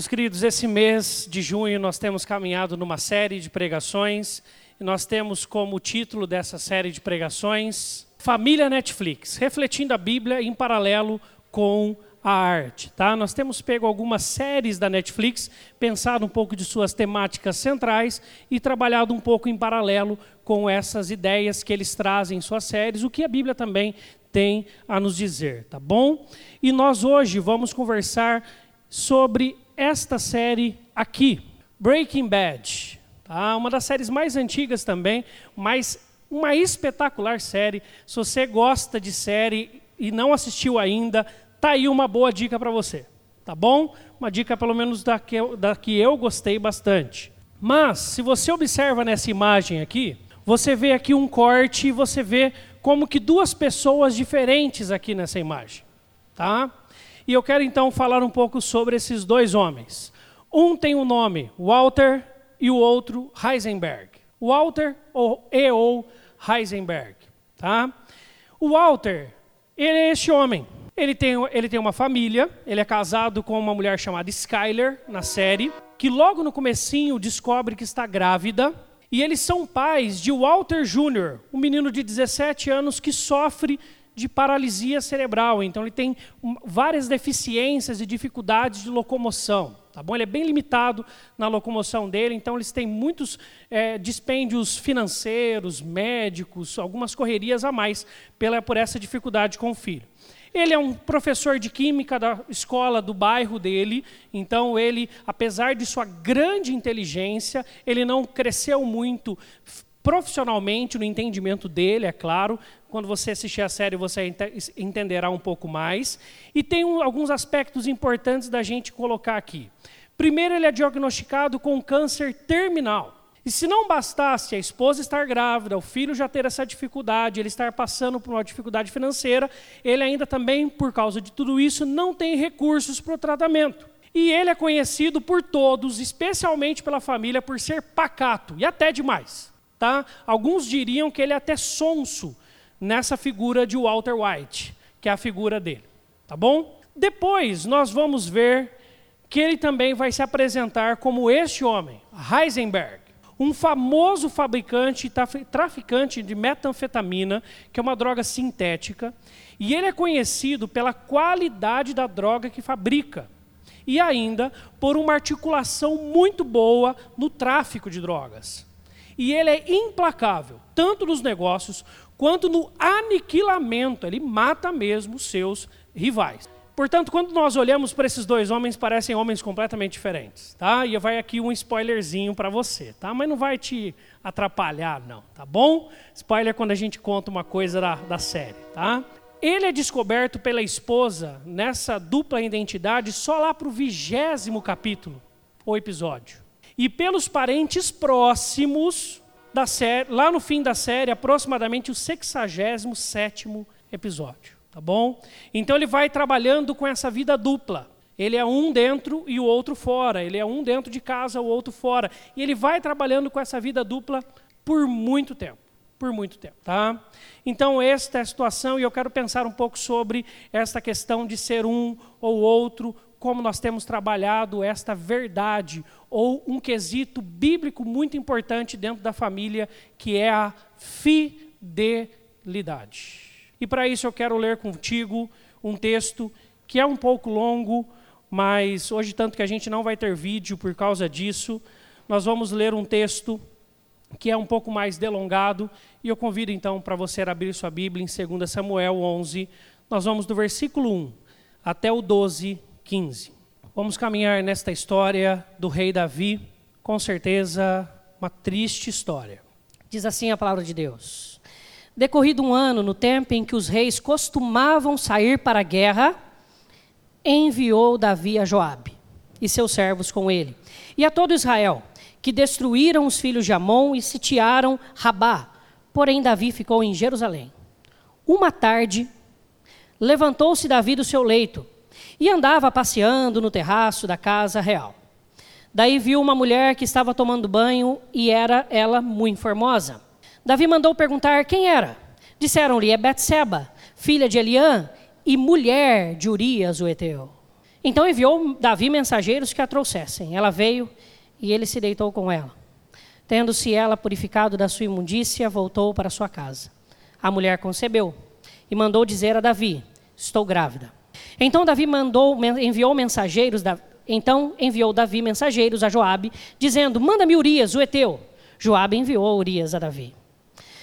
Meus queridos, esse mês de junho nós temos caminhado numa série de pregações e nós temos como título dessa série de pregações Família Netflix, refletindo a Bíblia em paralelo com a arte. Tá? Nós temos pego algumas séries da Netflix, pensado um pouco de suas temáticas centrais e trabalhado um pouco em paralelo com essas ideias que eles trazem em suas séries, o que a Bíblia também tem a nos dizer, tá bom? E nós hoje vamos conversar sobre esta série aqui, Breaking Bad. Tá? Uma das séries mais antigas também, mas uma espetacular série. Se você gosta de série e não assistiu ainda, tá aí uma boa dica para você. Tá bom? Uma dica pelo menos da que, eu, da que eu gostei bastante. Mas, se você observa nessa imagem aqui, você vê aqui um corte e você vê como que duas pessoas diferentes aqui nessa imagem. Tá? E eu quero então falar um pouco sobre esses dois homens. Um tem o um nome Walter e o outro Heisenberg. Walter ou e ou Heisenberg, tá? O Walter, ele é este homem. Ele tem, ele tem uma família, ele é casado com uma mulher chamada Skyler na série, que logo no comecinho descobre que está grávida, e eles são pais de Walter Jr., um menino de 17 anos que sofre de paralisia cerebral, então ele tem várias deficiências e dificuldades de locomoção. Tá bom? Ele é bem limitado na locomoção dele, então eles têm muitos é, dispêndios financeiros, médicos, algumas correrias a mais pela, por essa dificuldade com o filho. Ele é um professor de química da escola do bairro dele, então ele, apesar de sua grande inteligência, ele não cresceu muito profissionalmente no entendimento dele, é claro, quando você assistir a série, você entenderá um pouco mais. E tem um, alguns aspectos importantes da gente colocar aqui. Primeiro, ele é diagnosticado com câncer terminal. E se não bastasse a esposa estar grávida, o filho já ter essa dificuldade, ele estar passando por uma dificuldade financeira, ele ainda também, por causa de tudo isso, não tem recursos para o tratamento. E ele é conhecido por todos, especialmente pela família, por ser pacato e até demais. Tá? Alguns diriam que ele é até sonso, nessa figura de Walter White, que é a figura dele. Tá bom? Depois nós vamos ver que ele também vai se apresentar como este homem, Heisenberg, um famoso fabricante e traficante de metanfetamina, que é uma droga sintética, e ele é conhecido pela qualidade da droga que fabrica e ainda por uma articulação muito boa no tráfico de drogas. E ele é implacável, tanto nos negócios quanto no aniquilamento, ele mata mesmo os seus rivais. Portanto, quando nós olhamos para esses dois homens, parecem homens completamente diferentes, tá? E vai aqui um spoilerzinho para você, tá? Mas não vai te atrapalhar, não, tá bom? Spoiler quando a gente conta uma coisa da, da série, tá? Ele é descoberto pela esposa nessa dupla identidade só lá para o vigésimo capítulo, ou episódio. E pelos parentes próximos, da série, lá no fim da série, aproximadamente o 67 episódio, tá bom? Então ele vai trabalhando com essa vida dupla. Ele é um dentro e o outro fora. Ele é um dentro de casa, o outro fora. E ele vai trabalhando com essa vida dupla por muito tempo. Por muito tempo, tá? Então, esta é a situação e eu quero pensar um pouco sobre esta questão de ser um ou outro, como nós temos trabalhado esta verdade, ou um quesito bíblico muito importante dentro da família, que é a fidelidade. E para isso eu quero ler contigo um texto que é um pouco longo, mas hoje, tanto que a gente não vai ter vídeo por causa disso, nós vamos ler um texto que é um pouco mais delongado, e eu convido então para você abrir sua Bíblia em 2 Samuel 11, nós vamos do versículo 1 até o 12 15. Vamos caminhar nesta história do rei Davi, com certeza uma triste história. Diz assim a palavra de Deus: Decorrido um ano, no tempo em que os reis costumavam sair para a guerra, enviou Davi a Joabe e seus servos com ele, e a todo Israel, que destruíram os filhos de Amon e sitiaram Rabá. Porém, Davi ficou em Jerusalém. Uma tarde, levantou-se Davi do seu leito e andava passeando no terraço da casa real. Daí viu uma mulher que estava tomando banho e era ela muito formosa. Davi mandou perguntar quem era. Disseram-lhe: é Betseba, filha de Eliã e mulher de Urias o Eteu. Então enviou Davi mensageiros que a trouxessem. Ela veio e ele se deitou com ela. Tendo-se ela purificado da sua imundícia, voltou para sua casa. A mulher concebeu e mandou dizer a Davi: Estou grávida. Então Davi mandou, enviou mensageiros, então enviou Davi mensageiros a Joabe, dizendo: Manda-me Urias, o heteu. Joabe enviou Urias a Davi.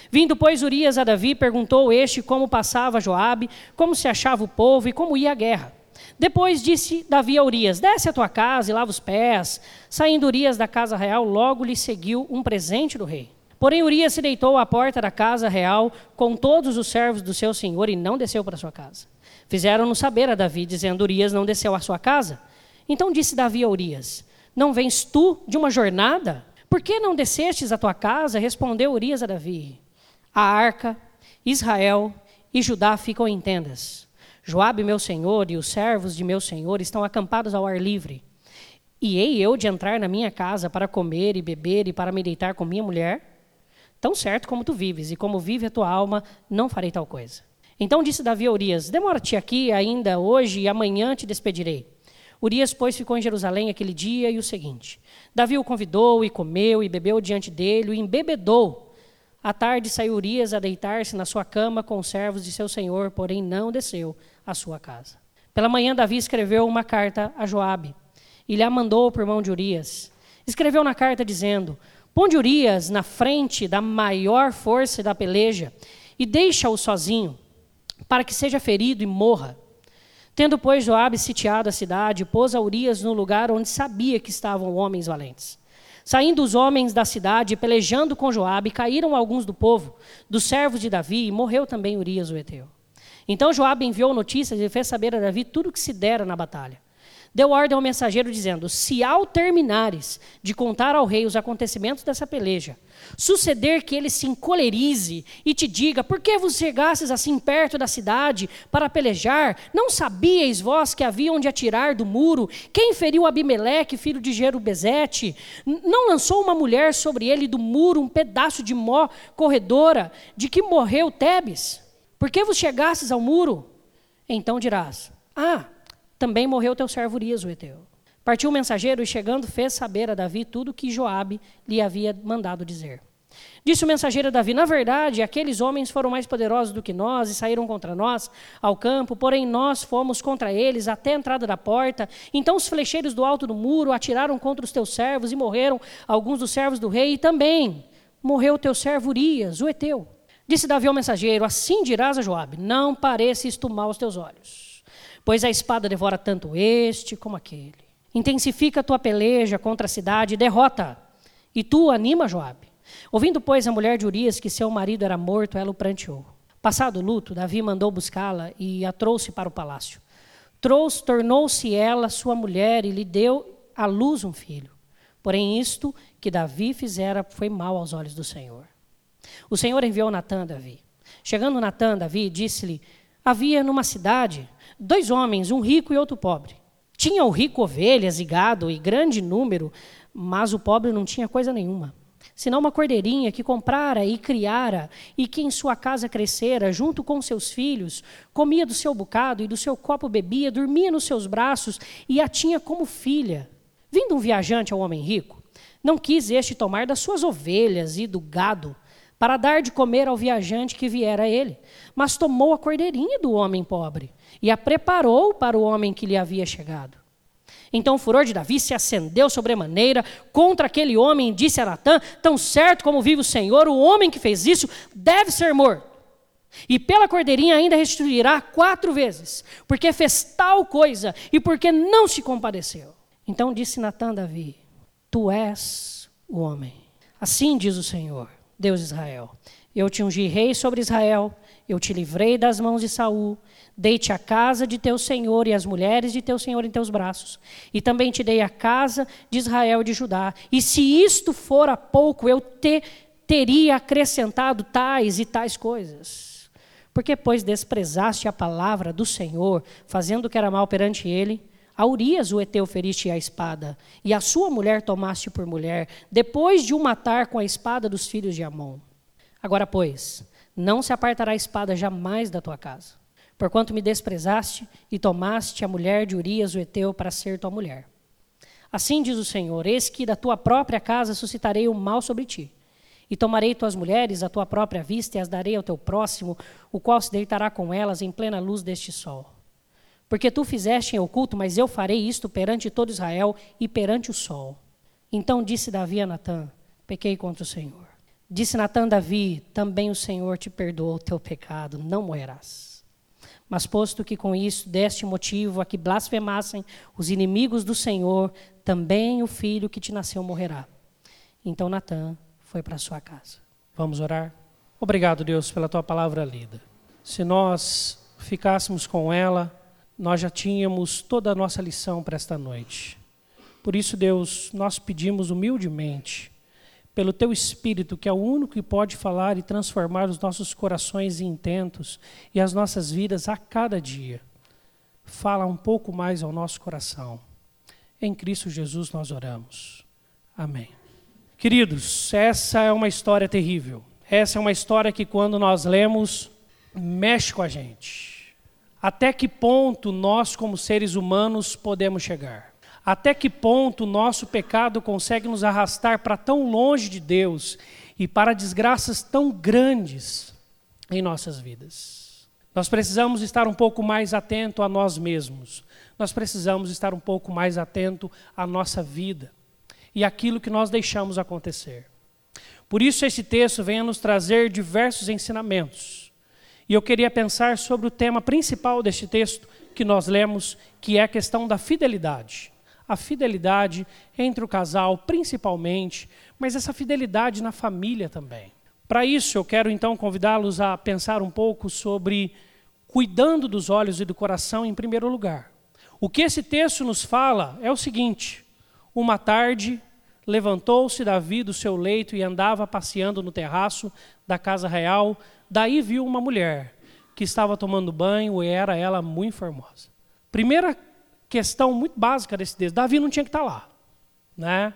Vindo, pois, Urias a Davi, perguntou este como passava Joabe, como se achava o povo e como ia a guerra. Depois disse Davi a Urias: Desce a tua casa e lava os pés. Saindo Urias da casa real, logo lhe seguiu um presente do rei. Porém, Urias se deitou à porta da casa real com todos os servos do seu senhor e não desceu para sua casa. Fizeram-no saber a Davi, dizendo: Urias não desceu à sua casa. Então disse Davi a Urias: Não vens tu de uma jornada? Por que não descestes à tua casa? Respondeu Urias a Davi: A arca, Israel e Judá ficam em tendas. Joabe, meu senhor, e os servos de meu senhor estão acampados ao ar livre. E hei eu de entrar na minha casa para comer e beber e para me deitar com minha mulher? Tão certo como tu vives, e como vive a tua alma, não farei tal coisa. Então disse Davi a Urias: Demora-te aqui ainda hoje, e amanhã te despedirei. Urias, pois, ficou em Jerusalém aquele dia e o seguinte. Davi o convidou, e comeu, e bebeu diante dele, e embebedou. À tarde saiu Urias a deitar-se na sua cama com os servos de seu senhor, porém não desceu à sua casa. Pela manhã, Davi escreveu uma carta a Joabe, e lhe a mandou por mão de Urias. Escreveu na carta dizendo: Ponde Urias na frente da maior força da peleja, e deixa-o sozinho, para que seja ferido e morra. Tendo, pois, Joabe sitiado a cidade, pôs a Urias no lugar onde sabia que estavam homens valentes. Saindo os homens da cidade, pelejando com Joabe, caíram alguns do povo, dos servos de Davi, e morreu também Urias o Eteu. Então Joabe enviou notícias e fez saber a Davi tudo o que se dera na batalha deu ordem ao mensageiro dizendo: Se ao terminares de contar ao rei os acontecimentos dessa peleja, suceder que ele se encolerize e te diga: Por que vos chegastes assim perto da cidade para pelejar? Não sabíeis vós que havia onde atirar do muro? Quem feriu Abimeleque, filho de Jerubezete? Não lançou uma mulher sobre ele do muro um pedaço de mó corredora, de que morreu Tebes? Por que vos chegastes ao muro? Então dirás: Ah, também morreu teu servo Urias, o Eteu. Partiu o mensageiro e, chegando, fez saber a Davi tudo o que Joabe lhe havia mandado dizer. Disse o mensageiro a Davi: Na verdade, aqueles homens foram mais poderosos do que nós e saíram contra nós ao campo, porém nós fomos contra eles até a entrada da porta. Então os flecheiros do alto do muro atiraram contra os teus servos e morreram alguns dos servos do rei, e também morreu o teu servo Urias, o Eteu. Disse Davi ao mensageiro: Assim dirás a Joabe: Não pareça isto mal aos teus olhos pois a espada devora tanto este como aquele. Intensifica a tua peleja contra a cidade e derrota. E tu anima Joabe. Ouvindo, pois, a mulher de Urias que seu marido era morto, ela o pranteou. Passado o luto, Davi mandou buscá-la e a trouxe para o palácio. Trouxe, tornou-se ela sua mulher e lhe deu à luz um filho. Porém, isto que Davi fizera foi mal aos olhos do Senhor. O Senhor enviou Natã a Davi. Chegando Natã, Davi disse-lhe: Havia numa cidade dois homens, um rico e outro pobre. Tinha o rico ovelhas e gado e grande número, mas o pobre não tinha coisa nenhuma. Senão uma cordeirinha que comprara e criara, e que em sua casa crescera, junto com seus filhos, comia do seu bocado e do seu copo bebia, dormia nos seus braços e a tinha como filha. Vindo um viajante ao homem rico, não quis este tomar das suas ovelhas e do gado, para dar de comer ao viajante que viera a ele, mas tomou a cordeirinha do homem pobre e a preparou para o homem que lhe havia chegado. Então o furor de Davi se acendeu sobremaneira contra aquele homem e disse a Natã: Tão certo como vive o Senhor, o homem que fez isso deve ser morto. E pela cordeirinha ainda restituirá quatro vezes, porque fez tal coisa e porque não se compadeceu. Então disse Natã a Davi: Tu és o homem. Assim diz o Senhor, Deus de Israel: Eu te ungi rei sobre Israel, eu te livrei das mãos de Saul Dei-te a casa de teu senhor e as mulheres de teu senhor em teus braços. E também te dei a casa de Israel e de Judá. E se isto fora pouco, eu te teria acrescentado tais e tais coisas. Porque, pois, desprezaste a palavra do Senhor, fazendo o que era mal perante ele, a Urias o Eteu feriste a espada, e a sua mulher tomaste por mulher, depois de o matar com a espada dos filhos de Amon. Agora, pois, não se apartará a espada jamais da tua casa porquanto me desprezaste e tomaste a mulher de Urias o Eteu para ser tua mulher. Assim diz o Senhor: Eis que da tua própria casa suscitarei o mal sobre ti. E tomarei tuas mulheres à tua própria vista e as darei ao teu próximo, o qual se deitará com elas em plena luz deste sol. Porque tu fizeste em oculto, mas eu farei isto perante todo Israel e perante o sol. Então disse Davi a Natã: Pequei contra o Senhor. Disse Natã Davi: Também o Senhor te perdoou o teu pecado, não morrerás. Mas posto que com isso deste motivo a que blasfemassem os inimigos do Senhor, também o filho que te nasceu morrerá. Então Natã foi para sua casa. Vamos orar? Obrigado, Deus, pela tua palavra lida. Se nós ficássemos com ela, nós já tínhamos toda a nossa lição para esta noite. Por isso, Deus, nós pedimos humildemente, pelo teu Espírito, que é o único que pode falar e transformar os nossos corações e intentos e as nossas vidas a cada dia. Fala um pouco mais ao nosso coração. Em Cristo Jesus nós oramos. Amém. Queridos, essa é uma história terrível. Essa é uma história que, quando nós lemos, mexe com a gente. Até que ponto nós, como seres humanos, podemos chegar? Até que ponto o nosso pecado consegue nos arrastar para tão longe de Deus e para desgraças tão grandes em nossas vidas? Nós precisamos estar um pouco mais atento a nós mesmos nós precisamos estar um pouco mais atento à nossa vida e aquilo que nós deixamos acontecer. Por isso esse texto vem a nos trazer diversos ensinamentos. E eu queria pensar sobre o tema principal deste texto que nós lemos, que é a questão da fidelidade. A fidelidade entre o casal, principalmente, mas essa fidelidade na família também. Para isso, eu quero então convidá-los a pensar um pouco sobre cuidando dos olhos e do coração em primeiro lugar. O que esse texto nos fala é o seguinte: uma tarde levantou-se Davi do seu leito e andava passeando no terraço da casa real. Daí viu uma mulher que estava tomando banho e era ela muito formosa. Primeira questão muito básica desse texto: Davi não tinha que estar lá. Né?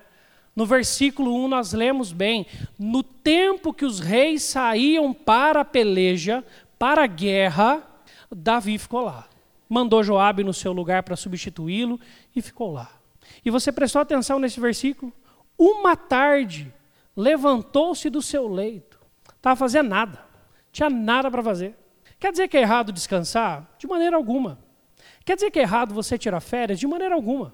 No versículo 1 nós lemos bem: no tempo que os reis saíam para a peleja, para a guerra, Davi ficou lá mandou Joabe no seu lugar para substituí-lo e ficou lá. E você prestou atenção nesse versículo? Uma tarde levantou-se do seu leito. Estava fazendo nada. Tinha nada para fazer. Quer dizer que é errado descansar? De maneira alguma. Quer dizer que é errado você tirar férias? De maneira alguma.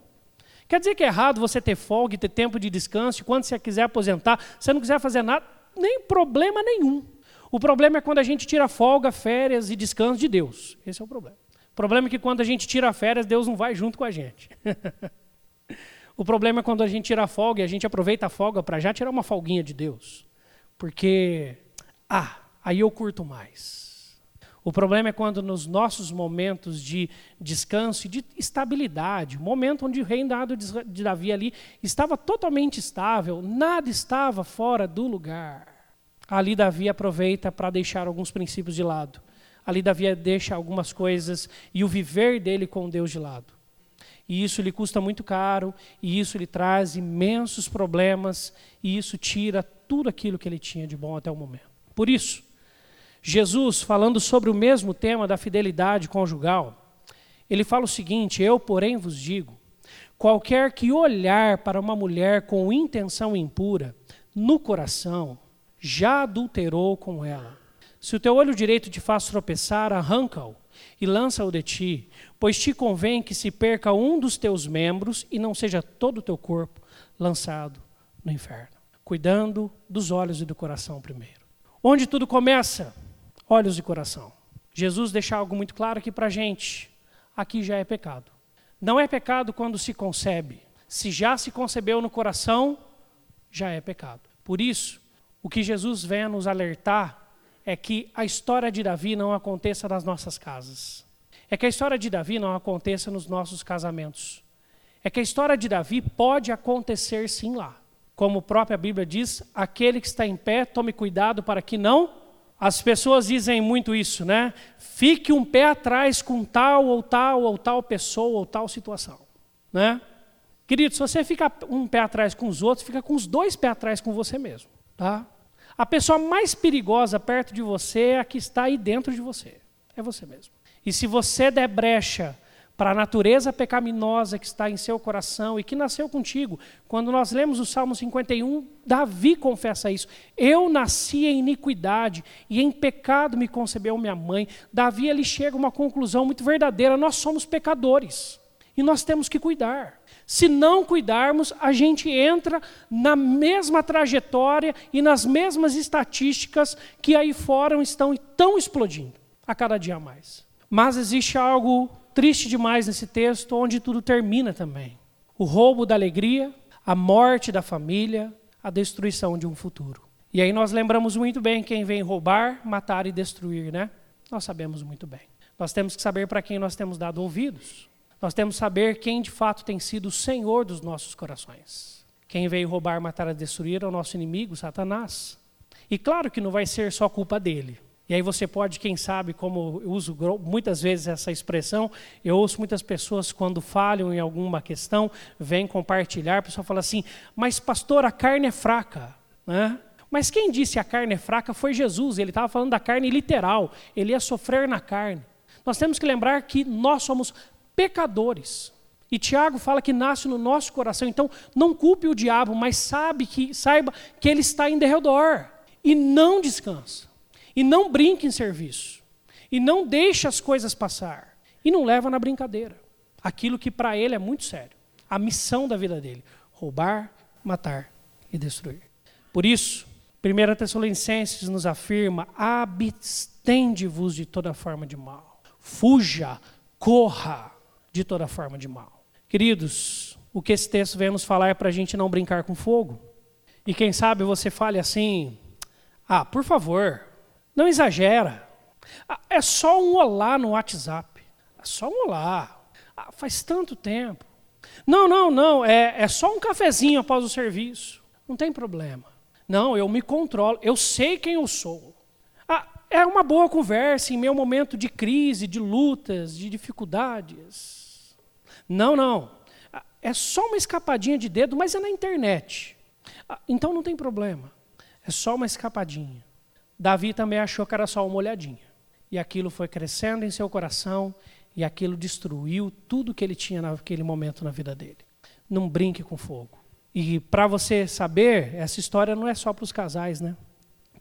Quer dizer que é errado você ter folga e ter tempo de descanso, e quando você quiser aposentar, você não quiser fazer nada? Nem problema nenhum. O problema é quando a gente tira folga, férias e descanso de Deus. Esse é o problema. O problema é que quando a gente tira férias, Deus não vai junto com a gente. o problema é quando a gente tira folga e a gente aproveita a folga para já tirar uma folguinha de Deus. Porque, ah, aí eu curto mais. O problema é quando nos nossos momentos de descanso e de estabilidade, momento onde o reinado de Davi ali estava totalmente estável, nada estava fora do lugar. Ali Davi aproveita para deixar alguns princípios de lado ali Davi deixa algumas coisas e o viver dele com Deus de lado. E isso lhe custa muito caro, e isso lhe traz imensos problemas, e isso tira tudo aquilo que ele tinha de bom até o momento. Por isso, Jesus, falando sobre o mesmo tema da fidelidade conjugal, ele fala o seguinte: Eu, porém, vos digo: qualquer que olhar para uma mulher com intenção impura, no coração, já adulterou com ela. Se o teu olho direito te faz tropeçar, arranca-o e lança-o de ti, pois te convém que se perca um dos teus membros e não seja todo o teu corpo lançado no inferno. Cuidando dos olhos e do coração primeiro. Onde tudo começa? Olhos e coração. Jesus deixa algo muito claro aqui para a gente. Aqui já é pecado. Não é pecado quando se concebe. Se já se concebeu no coração, já é pecado. Por isso, o que Jesus vem nos alertar é que a história de Davi não aconteça nas nossas casas. É que a história de Davi não aconteça nos nossos casamentos. É que a história de Davi pode acontecer sim lá. Como a própria Bíblia diz, aquele que está em pé, tome cuidado para que não. As pessoas dizem muito isso, né? Fique um pé atrás com tal ou tal ou tal pessoa ou tal situação, né? Querido, se você fica um pé atrás com os outros, fica com os dois pés atrás com você mesmo, tá? A pessoa mais perigosa perto de você é a que está aí dentro de você. É você mesmo. E se você der brecha para a natureza pecaminosa que está em seu coração e que nasceu contigo. Quando nós lemos o Salmo 51, Davi confessa isso. Eu nasci em iniquidade e em pecado me concebeu minha mãe. Davi ele chega a uma conclusão muito verdadeira: nós somos pecadores e nós temos que cuidar. Se não cuidarmos, a gente entra na mesma trajetória e nas mesmas estatísticas que aí fora estão tão explodindo a cada dia mais. Mas existe algo triste demais nesse texto, onde tudo termina também. O roubo da alegria, a morte da família, a destruição de um futuro. E aí nós lembramos muito bem quem vem roubar, matar e destruir, né? Nós sabemos muito bem. Nós temos que saber para quem nós temos dado ouvidos. Nós temos que saber quem de fato tem sido o Senhor dos nossos corações. Quem veio roubar, matar e destruir é o nosso inimigo, Satanás. E claro que não vai ser só culpa dele. E aí você pode, quem sabe, como eu uso muitas vezes essa expressão, eu ouço muitas pessoas quando falham em alguma questão, vêm compartilhar, a pessoa fala assim, mas pastor, a carne é fraca. Né? Mas quem disse a carne é fraca foi Jesus, ele estava falando da carne literal, ele ia sofrer na carne. Nós temos que lembrar que nós somos pecadores. E Tiago fala que nasce no nosso coração, então não culpe o diabo, mas sabe que, saiba que ele está em derredor e não descansa. E não brinque em serviço. E não deixe as coisas passar. E não leva na brincadeira. Aquilo que para ele é muito sério. A missão da vida dele: roubar, matar e destruir. Por isso, 1 Tessalonicenses nos afirma: abstende-vos de toda forma de mal. Fuja, corra de toda forma de mal. Queridos, o que esse texto vem nos falar é para a gente não brincar com fogo. E quem sabe você fale assim: ah, por favor, não exagera. Ah, é só um olá no WhatsApp. É só um olá. Ah, faz tanto tempo. Não, não, não. É, é só um cafezinho após o serviço. Não tem problema. Não, eu me controlo. Eu sei quem eu sou. Ah, é uma boa conversa em meu momento de crise, de lutas, de dificuldades. Não, não. É só uma escapadinha de dedo, mas é na internet. Então não tem problema. É só uma escapadinha. Davi também achou que era só uma olhadinha. E aquilo foi crescendo em seu coração e aquilo destruiu tudo que ele tinha naquele momento na vida dele. Não brinque com fogo. E para você saber, essa história não é só para os casais, né?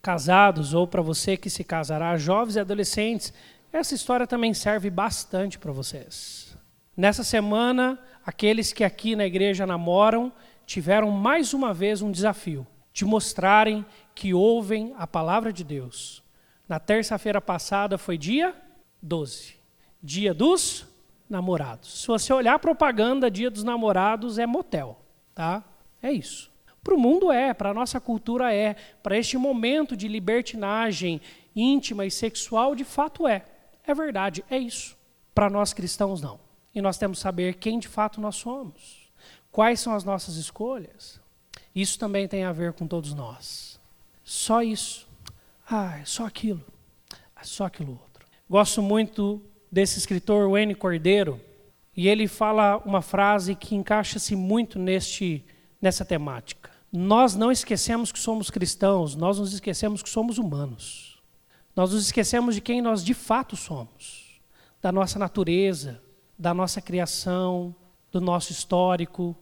Casados ou para você que se casará, jovens e adolescentes, essa história também serve bastante para vocês. Nessa semana, aqueles que aqui na igreja namoram tiveram mais uma vez um desafio de mostrarem que ouvem a palavra de Deus. Na terça-feira passada foi dia 12, dia dos namorados. Se você olhar propaganda, dia dos namorados é motel, tá? É isso. Para o mundo é, para a nossa cultura é, para este momento de libertinagem íntima e sexual, de fato é. É verdade, é isso. Para nós cristãos, não. E nós temos que saber quem de fato nós somos. Quais são as nossas escolhas? Isso também tem a ver com todos nós. Só isso. Ah, é só aquilo. É só aquilo outro. Gosto muito desse escritor, Wayne Cordeiro, e ele fala uma frase que encaixa-se muito neste, nessa temática. Nós não esquecemos que somos cristãos, nós nos esquecemos que somos humanos. Nós nos esquecemos de quem nós de fato somos, da nossa natureza, da nossa criação, do nosso histórico,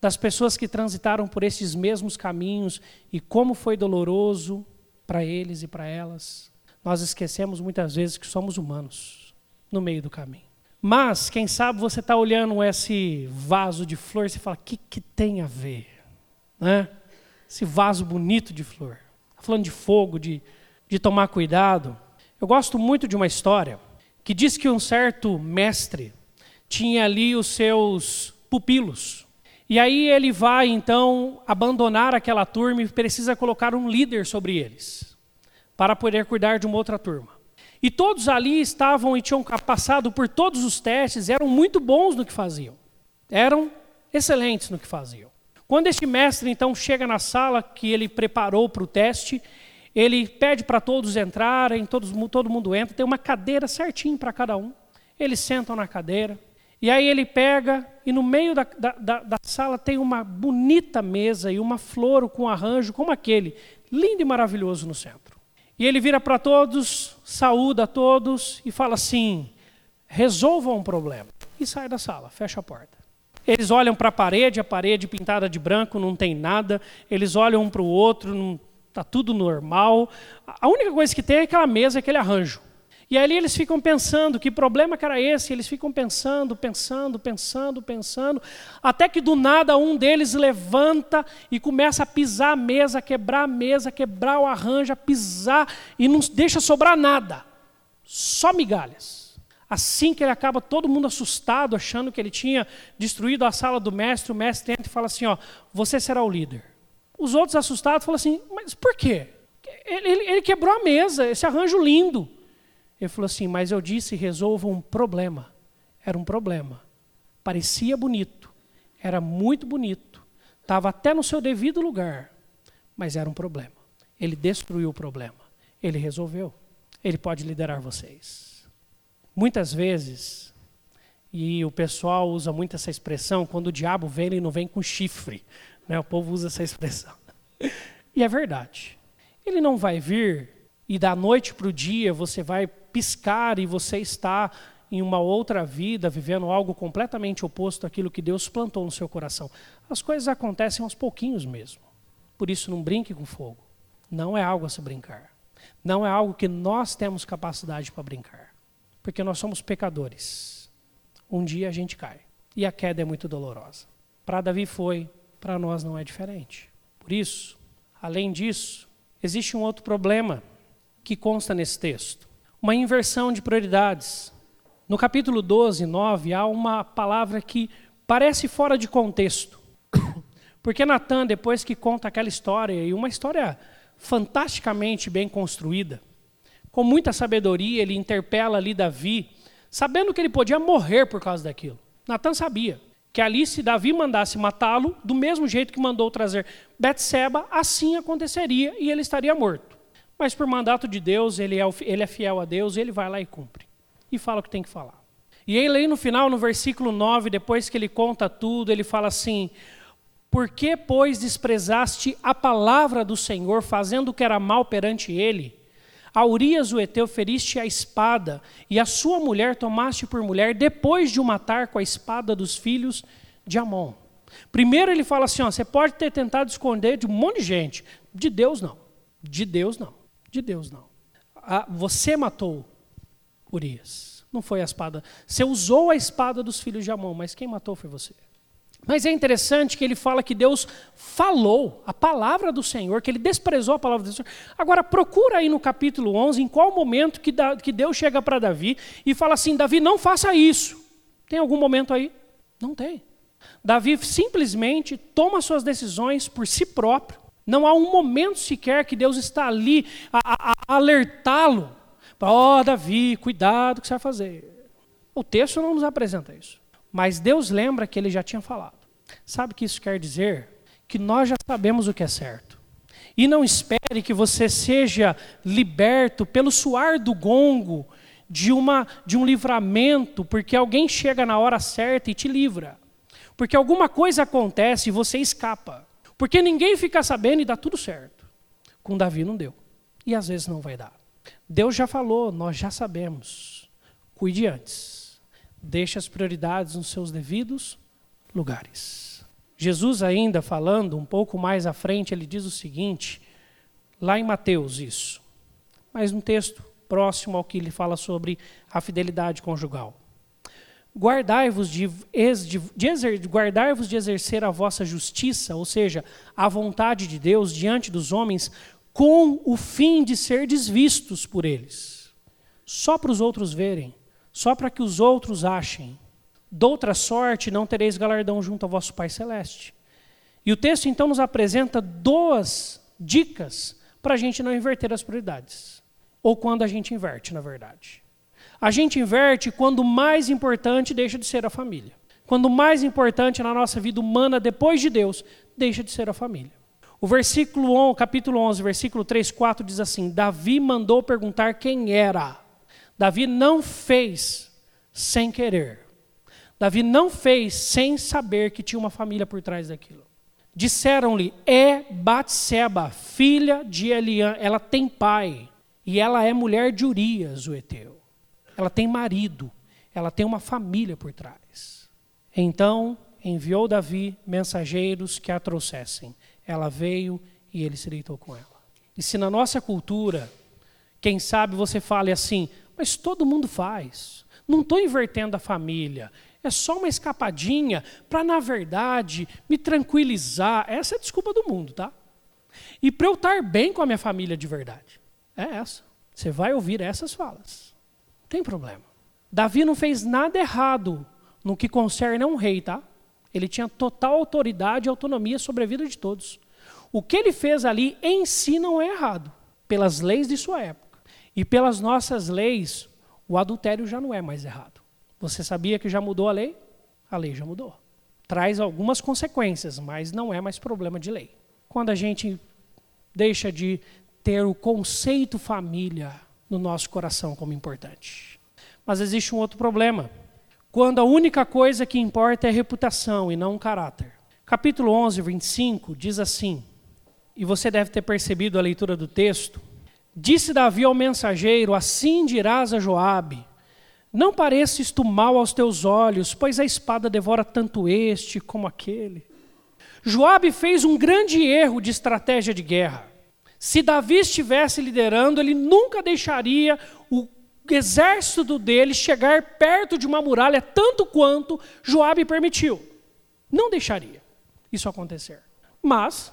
das pessoas que transitaram por esses mesmos caminhos e como foi doloroso para eles e para elas. Nós esquecemos muitas vezes que somos humanos no meio do caminho. Mas, quem sabe você está olhando esse vaso de flor e fala: o que, que tem a ver? Né? Esse vaso bonito de flor. Está falando de fogo, de, de tomar cuidado. Eu gosto muito de uma história que diz que um certo mestre tinha ali os seus pupilos. E aí ele vai então abandonar aquela turma e precisa colocar um líder sobre eles, para poder cuidar de uma outra turma. E todos ali estavam e tinham passado por todos os testes, eram muito bons no que faziam. Eram excelentes no que faziam. Quando este mestre então chega na sala que ele preparou para o teste, ele pede para todos entrarem, todos, todo mundo entra, tem uma cadeira certinho para cada um. Eles sentam na cadeira. E aí ele pega, e no meio da, da, da, sala tem uma bonita mesa e uma flor com um arranjo como aquele, lindo e maravilhoso no centro. E ele vira para todos, saúda a todos e fala assim: resolvam um problema. E sai da sala, fecha a porta. Eles olham para a parede, a parede pintada de branco, não tem nada. Eles olham um para o outro, está tudo normal. A única coisa que tem é aquela mesa, aquele arranjo. E ali eles ficam pensando que problema que era esse, eles ficam pensando, pensando, pensando, pensando, até que do nada um deles levanta e começa a pisar a mesa, quebrar a mesa, quebrar o arranjo, a pisar e não deixa sobrar nada, só migalhas. Assim que ele acaba, todo mundo assustado, achando que ele tinha destruído a sala do mestre, o mestre entra e fala assim: ó, você será o líder. Os outros assustados falam assim: mas por quê? Ele, ele, ele quebrou a mesa, esse arranjo lindo. Ele falou assim: Mas eu disse, resolva um problema. Era um problema. Parecia bonito, era muito bonito, estava até no seu devido lugar, mas era um problema. Ele destruiu o problema, ele resolveu. Ele pode liderar vocês. Muitas vezes, e o pessoal usa muito essa expressão, quando o diabo vem, ele não vem com chifre. Né? O povo usa essa expressão. E é verdade. Ele não vai vir e da noite para o dia você vai piscar e você está em uma outra vida, vivendo algo completamente oposto àquilo que Deus plantou no seu coração. As coisas acontecem aos pouquinhos mesmo. Por isso, não brinque com fogo. Não é algo a se brincar. Não é algo que nós temos capacidade para brincar. Porque nós somos pecadores. Um dia a gente cai. E a queda é muito dolorosa. Para Davi foi, para nós não é diferente. Por isso, além disso, existe um outro problema que consta nesse texto. Uma inversão de prioridades. No capítulo 12, 9, há uma palavra que parece fora de contexto. Porque Natan, depois que conta aquela história, e uma história fantasticamente bem construída, com muita sabedoria, ele interpela ali Davi, sabendo que ele podia morrer por causa daquilo. Natan sabia que ali, se Davi mandasse matá-lo, do mesmo jeito que mandou trazer Betseba, assim aconteceria e ele estaria morto. Mas por mandato de Deus, ele é, ele é fiel a Deus, ele vai lá e cumpre. E fala o que tem que falar. E ele aí no final, no versículo 9, depois que ele conta tudo, ele fala assim: Por que, pois, desprezaste a palavra do Senhor, fazendo o que era mal perante ele? A Urias o Eteu feriste a espada, e a sua mulher tomaste por mulher, depois de o matar com a espada dos filhos de Amon. Primeiro ele fala assim: ó, você pode ter tentado esconder de um monte de gente, de Deus não. De Deus não. De Deus, não. Ah, você matou Urias. Não foi a espada. Você usou a espada dos filhos de Amon, mas quem matou foi você. Mas é interessante que ele fala que Deus falou a palavra do Senhor, que ele desprezou a palavra do Senhor. Agora, procura aí no capítulo 11, em qual momento que, que Deus chega para Davi e fala assim: Davi, não faça isso. Tem algum momento aí? Não tem. Davi simplesmente toma suas decisões por si próprio, não há um momento sequer que Deus está ali a, a, a alertá-lo. Ó, oh, Davi, cuidado o que você vai fazer. O texto não nos apresenta isso. Mas Deus lembra que ele já tinha falado. Sabe o que isso quer dizer? Que nós já sabemos o que é certo. E não espere que você seja liberto pelo suar do gongo de, uma, de um livramento, porque alguém chega na hora certa e te livra. Porque alguma coisa acontece e você escapa. Porque ninguém fica sabendo e dá tudo certo. Com Davi não deu. E às vezes não vai dar. Deus já falou, nós já sabemos. Cuide antes. Deixe as prioridades nos seus devidos lugares. Jesus ainda falando um pouco mais à frente, ele diz o seguinte, lá em Mateus isso. Mas um texto próximo ao que ele fala sobre a fidelidade conjugal. Guardai-vos de, de, de, guardai de exercer a vossa justiça, ou seja, a vontade de Deus diante dos homens, com o fim de ser desvistos por eles. Só para os outros verem, só para que os outros achem. Doutra sorte não tereis galardão junto ao vosso Pai Celeste. E o texto então nos apresenta duas dicas para a gente não inverter as prioridades. Ou quando a gente inverte, na verdade. A gente inverte quando o mais importante deixa de ser a família. Quando o mais importante na nossa vida humana, depois de Deus, deixa de ser a família. O versículo 11, capítulo 11, versículo 3, 4 diz assim: Davi mandou perguntar quem era. Davi não fez sem querer. Davi não fez sem saber que tinha uma família por trás daquilo. Disseram-lhe: É Batseba, filha de Eliã, ela tem pai, e ela é mulher de Urias, o Eteu ela tem marido. ela tem uma família por trás. Então enviou Davi mensageiros que a trouxessem. Ela veio e ele se deitou com ela. E se na nossa cultura, quem sabe você fale assim, mas todo mundo faz. Não estou invertendo a família. É só uma escapadinha para, na verdade, me tranquilizar. Essa é a desculpa do mundo, tá? E para eu estar bem com a minha família de verdade. É essa. Você vai ouvir essas falas. Tem problema. Davi não fez nada errado no que concerne a um rei, tá? Ele tinha total autoridade e autonomia sobre a vida de todos. O que ele fez ali em si não é errado, pelas leis de sua época. E pelas nossas leis, o adultério já não é mais errado. Você sabia que já mudou a lei? A lei já mudou. Traz algumas consequências, mas não é mais problema de lei. Quando a gente deixa de ter o conceito família no nosso coração como importante. Mas existe um outro problema. Quando a única coisa que importa é reputação e não caráter. Capítulo 11, 25 diz assim: e você deve ter percebido a leitura do texto, disse Davi ao mensageiro: Assim dirás a Joabe: Não pareces tu mal aos teus olhos, pois a espada devora tanto este como aquele. Joabe fez um grande erro de estratégia de guerra. Se Davi estivesse liderando, ele nunca deixaria o exército dele chegar perto de uma muralha tanto quanto Joabe permitiu. Não deixaria isso acontecer. Mas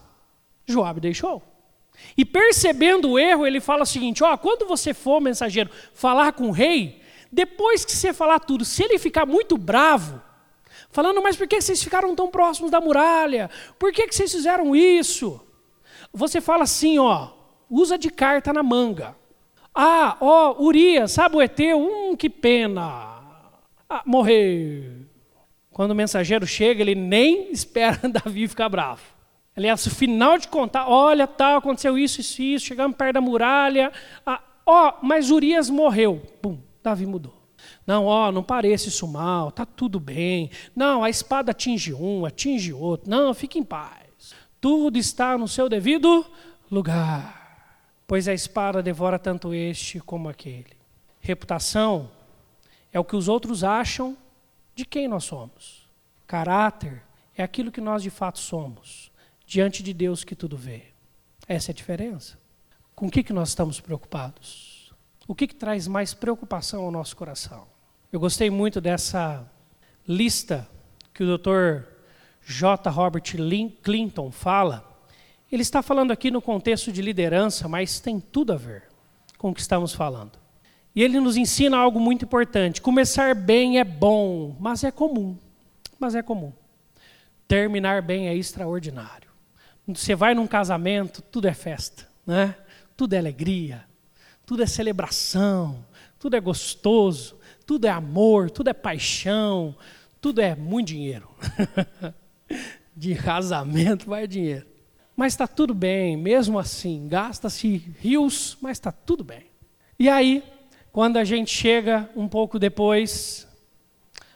Joabe deixou. E percebendo o erro, ele fala o seguinte: ó, quando você for, mensageiro, falar com o rei, depois que você falar tudo, se ele ficar muito bravo, falando, mas por que vocês ficaram tão próximos da muralha? Por que vocês fizeram isso? Você fala assim, ó, usa de carta na manga. Ah, ó, Urias, sabe o Eteu? Hum, que pena. Ah, morrer. Quando o mensageiro chega, ele nem espera Davi ficar bravo. Aliás, o final de contar, olha, tal, aconteceu isso, isso, isso, chegamos perto da muralha. Ah, ó, mas Urias morreu. Pum, Davi mudou. Não, ó, não pareça isso mal, tá tudo bem. Não, a espada atinge um, atinge outro. Não, fique em paz. Tudo está no seu devido lugar. Pois a espada devora tanto este como aquele. Reputação é o que os outros acham de quem nós somos. Caráter é aquilo que nós de fato somos diante de Deus que tudo vê. Essa é a diferença. Com o que, que nós estamos preocupados? O que, que traz mais preocupação ao nosso coração? Eu gostei muito dessa lista que o Dr. J. Robert Clinton fala. Ele está falando aqui no contexto de liderança, mas tem tudo a ver com o que estamos falando. E ele nos ensina algo muito importante. Começar bem é bom, mas é comum. Mas é comum. Terminar bem é extraordinário. Você vai num casamento, tudo é festa, né? Tudo é alegria, tudo é celebração, tudo é gostoso, tudo é amor, tudo é paixão, tudo é muito dinheiro. De casamento vai dinheiro. Mas está tudo bem, mesmo assim, gasta-se rios, mas está tudo bem. E aí, quando a gente chega um pouco depois,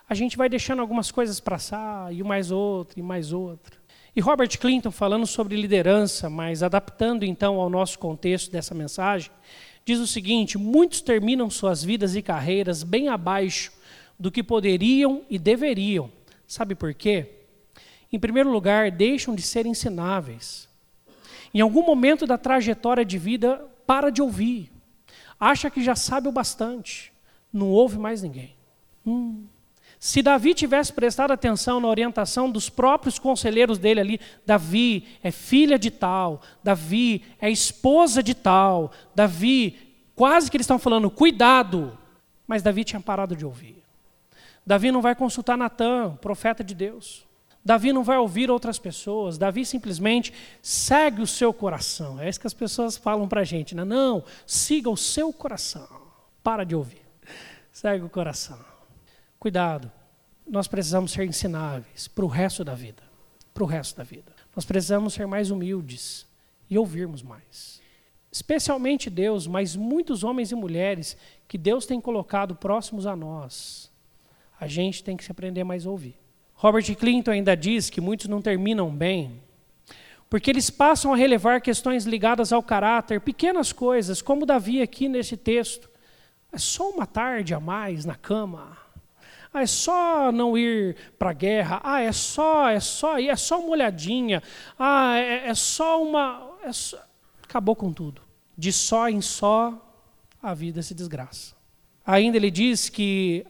a gente vai deixando algumas coisas passar, e mais outra, e mais outra. E Robert Clinton, falando sobre liderança, mas adaptando então ao nosso contexto dessa mensagem, diz o seguinte: muitos terminam suas vidas e carreiras bem abaixo do que poderiam e deveriam. Sabe por quê? Em primeiro lugar, deixam de ser ensináveis. Em algum momento da trajetória de vida, para de ouvir. Acha que já sabe o bastante. Não ouve mais ninguém. Hum, se Davi tivesse prestado atenção na orientação dos próprios conselheiros dele ali, Davi é filha de tal, Davi é esposa de tal, Davi, quase que eles estão falando, cuidado. Mas Davi tinha parado de ouvir. Davi não vai consultar Natan, profeta de Deus. Davi não vai ouvir outras pessoas. Davi simplesmente segue o seu coração. É isso que as pessoas falam para a gente. Né? Não, siga o seu coração. Para de ouvir. Segue o coração. Cuidado, nós precisamos ser ensináveis para o resto da vida. Para o resto da vida. Nós precisamos ser mais humildes e ouvirmos mais. Especialmente Deus, mas muitos homens e mulheres que Deus tem colocado próximos a nós. A gente tem que se aprender mais a ouvir. Robert Clinton ainda diz que muitos não terminam bem, porque eles passam a relevar questões ligadas ao caráter, pequenas coisas, como Davi aqui nesse texto. É só uma tarde a mais na cama. Ah, é só não ir para a guerra. Ah, é só, é só ir, é só uma olhadinha. Ah, é, é só uma. É só... Acabou com tudo. De só em só, a vida se desgraça. Ainda ele diz que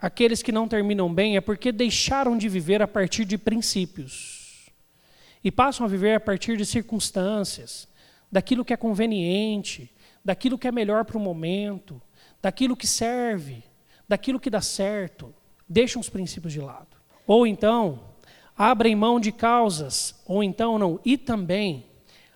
aqueles que não terminam bem é porque deixaram de viver a partir de princípios e passam a viver a partir de circunstâncias, daquilo que é conveniente, daquilo que é melhor para o momento, daquilo que serve, daquilo que dá certo. Deixam os princípios de lado. Ou então, abrem mão de causas, ou então não, e também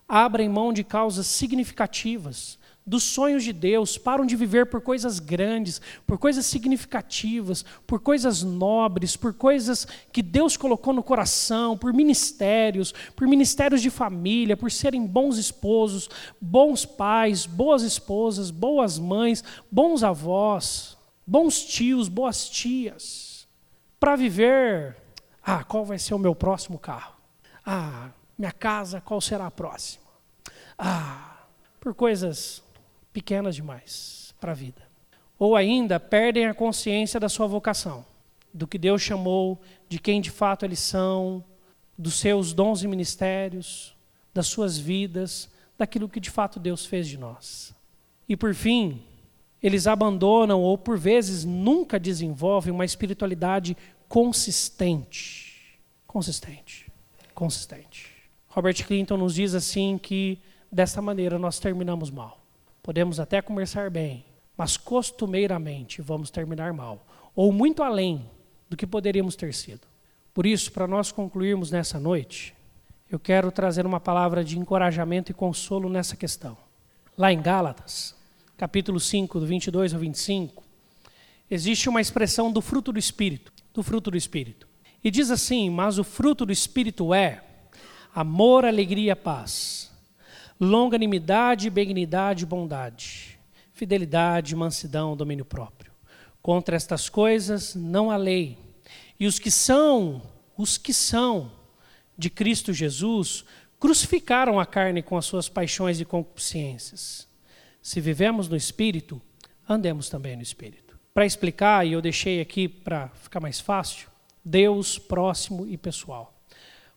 abrem mão de causas significativas, dos sonhos de Deus, param de viver por coisas grandes, por coisas significativas, por coisas nobres, por coisas que Deus colocou no coração, por ministérios, por ministérios de família, por serem bons esposos, bons pais, boas esposas, boas mães, bons avós, bons tios, boas tias, para viver, ah, qual vai ser o meu próximo carro? Ah, minha casa, qual será a próxima? Ah, por coisas pequenas demais para a vida. Ou ainda perdem a consciência da sua vocação, do que Deus chamou, de quem de fato eles são, dos seus dons e ministérios, das suas vidas, daquilo que de fato Deus fez de nós. E por fim, eles abandonam ou por vezes nunca desenvolvem uma espiritualidade consistente. Consistente. Consistente. Robert Clinton nos diz assim que dessa maneira nós terminamos mal. Podemos até começar bem, mas costumeiramente vamos terminar mal, ou muito além do que poderíamos ter sido. Por isso, para nós concluirmos nessa noite, eu quero trazer uma palavra de encorajamento e consolo nessa questão. Lá em Gálatas, capítulo 5, do 22 ao 25, existe uma expressão do fruto do Espírito, do fruto do Espírito. E diz assim: Mas o fruto do Espírito é amor, alegria, paz longanimidade, benignidade, bondade, fidelidade, mansidão, domínio próprio. Contra estas coisas não há lei. E os que são, os que são de Cristo Jesus, crucificaram a carne com as suas paixões e concupiscências. Se vivemos no Espírito, andemos também no Espírito. Para explicar, e eu deixei aqui para ficar mais fácil, Deus próximo e pessoal.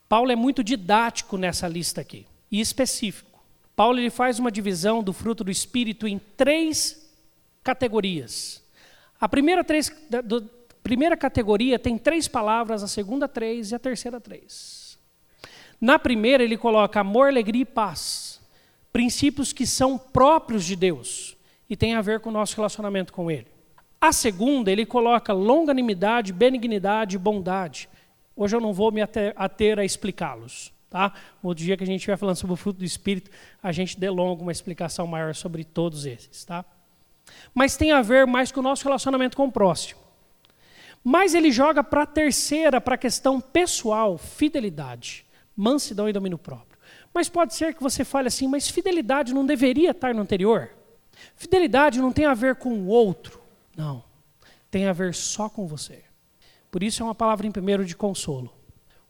Paulo é muito didático nessa lista aqui, e específico. Paulo ele faz uma divisão do fruto do Espírito em três categorias. A primeira, três, do, primeira categoria tem três palavras, a segunda três e a terceira três. Na primeira ele coloca amor, alegria e paz, princípios que são próprios de Deus e têm a ver com o nosso relacionamento com Ele. A segunda ele coloca longanimidade, benignidade e bondade. Hoje eu não vou me ater a explicá-los. Tá? No dia que a gente estiver falando sobre o fruto do Espírito, a gente delonga uma explicação maior sobre todos esses. Tá? Mas tem a ver mais com o nosso relacionamento com o próximo. Mas ele joga para a terceira, para a questão pessoal, fidelidade, mansidão e domínio próprio. Mas pode ser que você fale assim, mas fidelidade não deveria estar no anterior? Fidelidade não tem a ver com o outro. Não. Tem a ver só com você. Por isso é uma palavra em primeiro de consolo.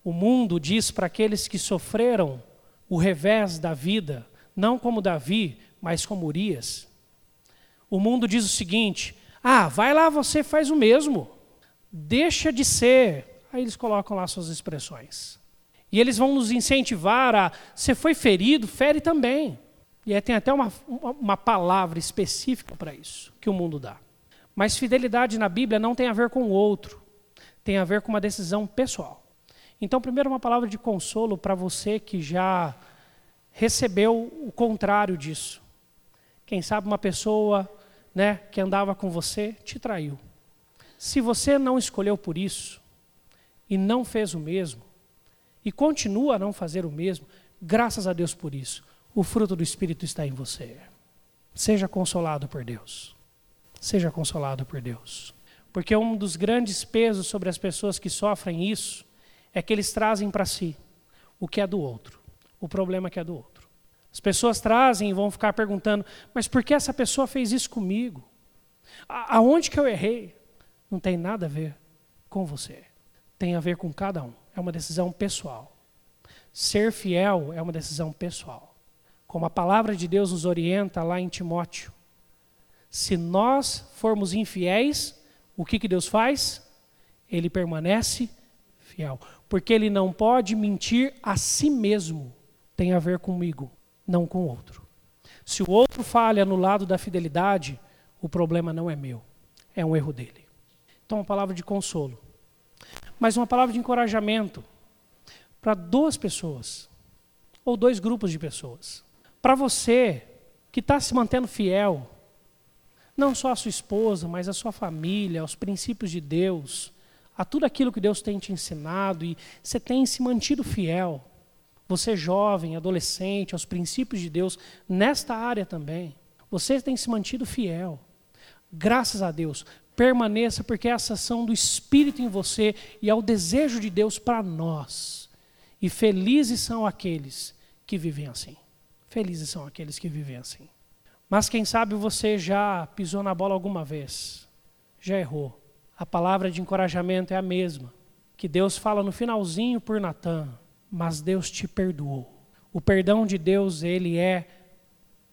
O mundo diz para aqueles que sofreram o revés da vida, não como Davi, mas como Urias. O mundo diz o seguinte: ah, vai lá, você faz o mesmo. Deixa de ser. Aí eles colocam lá suas expressões. E eles vão nos incentivar a, você foi ferido, fere também. E aí tem até uma, uma palavra específica para isso, que o mundo dá. Mas fidelidade na Bíblia não tem a ver com o outro, tem a ver com uma decisão pessoal. Então, primeiro, uma palavra de consolo para você que já recebeu o contrário disso. Quem sabe uma pessoa né, que andava com você te traiu. Se você não escolheu por isso e não fez o mesmo, e continua a não fazer o mesmo, graças a Deus por isso, o fruto do Espírito está em você. Seja consolado por Deus. Seja consolado por Deus. Porque um dos grandes pesos sobre as pessoas que sofrem isso é que eles trazem para si o que é do outro, o problema que é do outro. As pessoas trazem e vão ficar perguntando: mas por que essa pessoa fez isso comigo? Aonde que eu errei? Não tem nada a ver com você. Tem a ver com cada um. É uma decisão pessoal. Ser fiel é uma decisão pessoal. Como a palavra de Deus nos orienta lá em Timóteo. Se nós formos infiéis, o que, que Deus faz? ele permanece fiel. Porque ele não pode mentir a si mesmo. Tem a ver comigo, não com o outro. Se o outro falha no lado da fidelidade, o problema não é meu, é um erro dele. Então, uma palavra de consolo. Mas uma palavra de encorajamento para duas pessoas, ou dois grupos de pessoas. Para você que está se mantendo fiel, não só a sua esposa, mas a sua família, aos princípios de Deus, a tudo aquilo que Deus tem te ensinado e você tem se mantido fiel. Você jovem, adolescente, aos princípios de Deus, nesta área também. Você tem se mantido fiel. Graças a Deus. Permaneça, porque é essa ação do Espírito em você e é o desejo de Deus para nós. E felizes são aqueles que vivem assim. Felizes são aqueles que vivem assim. Mas quem sabe você já pisou na bola alguma vez, já errou. A palavra de encorajamento é a mesma, que Deus fala no finalzinho por Natan, mas Deus te perdoou. O perdão de Deus, ele é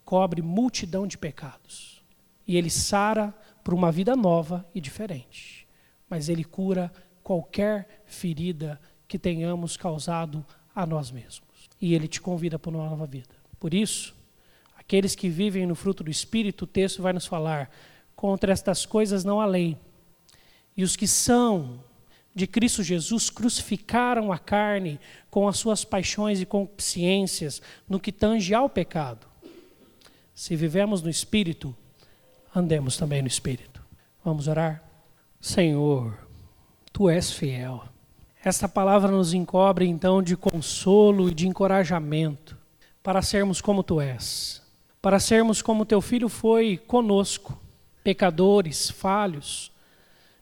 cobre multidão de pecados. E ele sara para uma vida nova e diferente. Mas ele cura qualquer ferida que tenhamos causado a nós mesmos. E ele te convida para uma nova vida. Por isso, Aqueles que vivem no fruto do Espírito, o texto vai nos falar: contra estas coisas não há lei. E os que são de Cristo Jesus crucificaram a carne com as suas paixões e concupiscências no que tange ao pecado. Se vivemos no Espírito, andemos também no Espírito. Vamos orar? Senhor, Tu és fiel. Esta palavra nos encobre então de consolo e de encorajamento para sermos como Tu és para sermos como teu filho foi conosco, pecadores, falhos,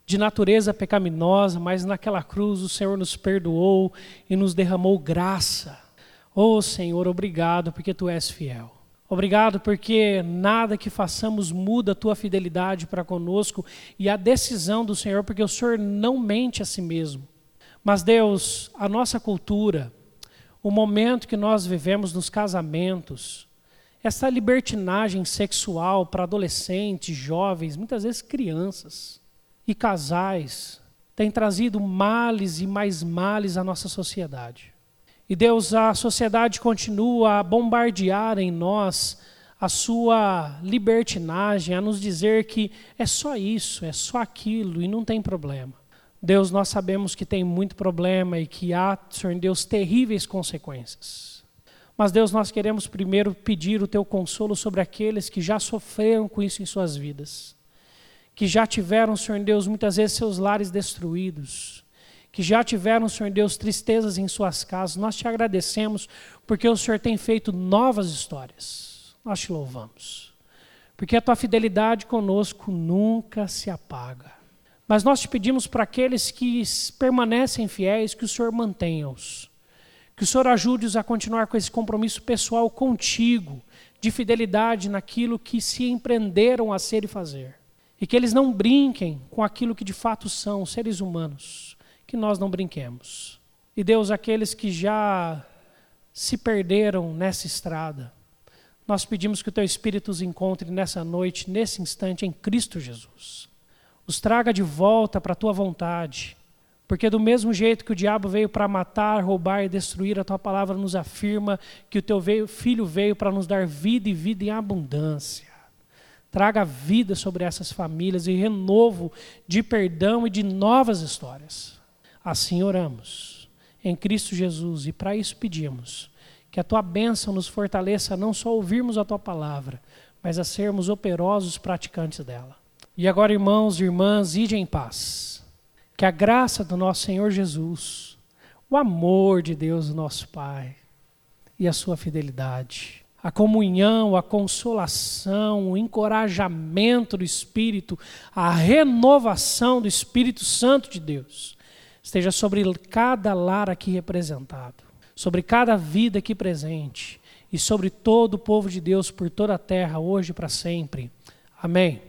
de natureza pecaminosa, mas naquela cruz o Senhor nos perdoou e nos derramou graça. Oh Senhor, obrigado porque tu és fiel. Obrigado porque nada que façamos muda a tua fidelidade para conosco e a decisão do Senhor, porque o Senhor não mente a si mesmo. Mas Deus, a nossa cultura, o momento que nós vivemos nos casamentos, essa libertinagem sexual para adolescentes, jovens, muitas vezes crianças e casais, tem trazido males e mais males à nossa sociedade. E Deus, a sociedade continua a bombardear em nós a sua libertinagem, a nos dizer que é só isso, é só aquilo e não tem problema. Deus, nós sabemos que tem muito problema e que há, Senhor Deus, terríveis consequências. Mas, Deus, nós queremos primeiro pedir o teu consolo sobre aqueles que já sofreram com isso em suas vidas, que já tiveram, Senhor Deus, muitas vezes seus lares destruídos, que já tiveram, Senhor Deus, tristezas em suas casas. Nós te agradecemos porque o Senhor tem feito novas histórias. Nós te louvamos. Porque a tua fidelidade conosco nunca se apaga. Mas nós te pedimos para aqueles que permanecem fiéis, que o Senhor mantenha-os que o Senhor ajude-os a continuar com esse compromisso pessoal contigo, de fidelidade naquilo que se empreenderam a ser e fazer. E que eles não brinquem com aquilo que de fato são, seres humanos. Que nós não brinquemos. E Deus, aqueles que já se perderam nessa estrada, nós pedimos que o Teu Espírito os encontre nessa noite, nesse instante, em Cristo Jesus. Os traga de volta para a Tua vontade porque do mesmo jeito que o diabo veio para matar, roubar e destruir, a tua palavra nos afirma que o teu filho veio para nos dar vida e vida em abundância. Traga vida sobre essas famílias e renovo de perdão e de novas histórias. Assim oramos, em Cristo Jesus, e para isso pedimos que a tua bênção nos fortaleça não só ouvirmos a tua palavra, mas a sermos operosos praticantes dela. E agora, irmãos e irmãs, ide em paz que a graça do nosso Senhor Jesus, o amor de Deus, nosso Pai, e a sua fidelidade, a comunhão, a consolação, o encorajamento do Espírito, a renovação do Espírito Santo de Deus, esteja sobre cada lar aqui representado, sobre cada vida aqui presente e sobre todo o povo de Deus por toda a terra, hoje e para sempre. Amém.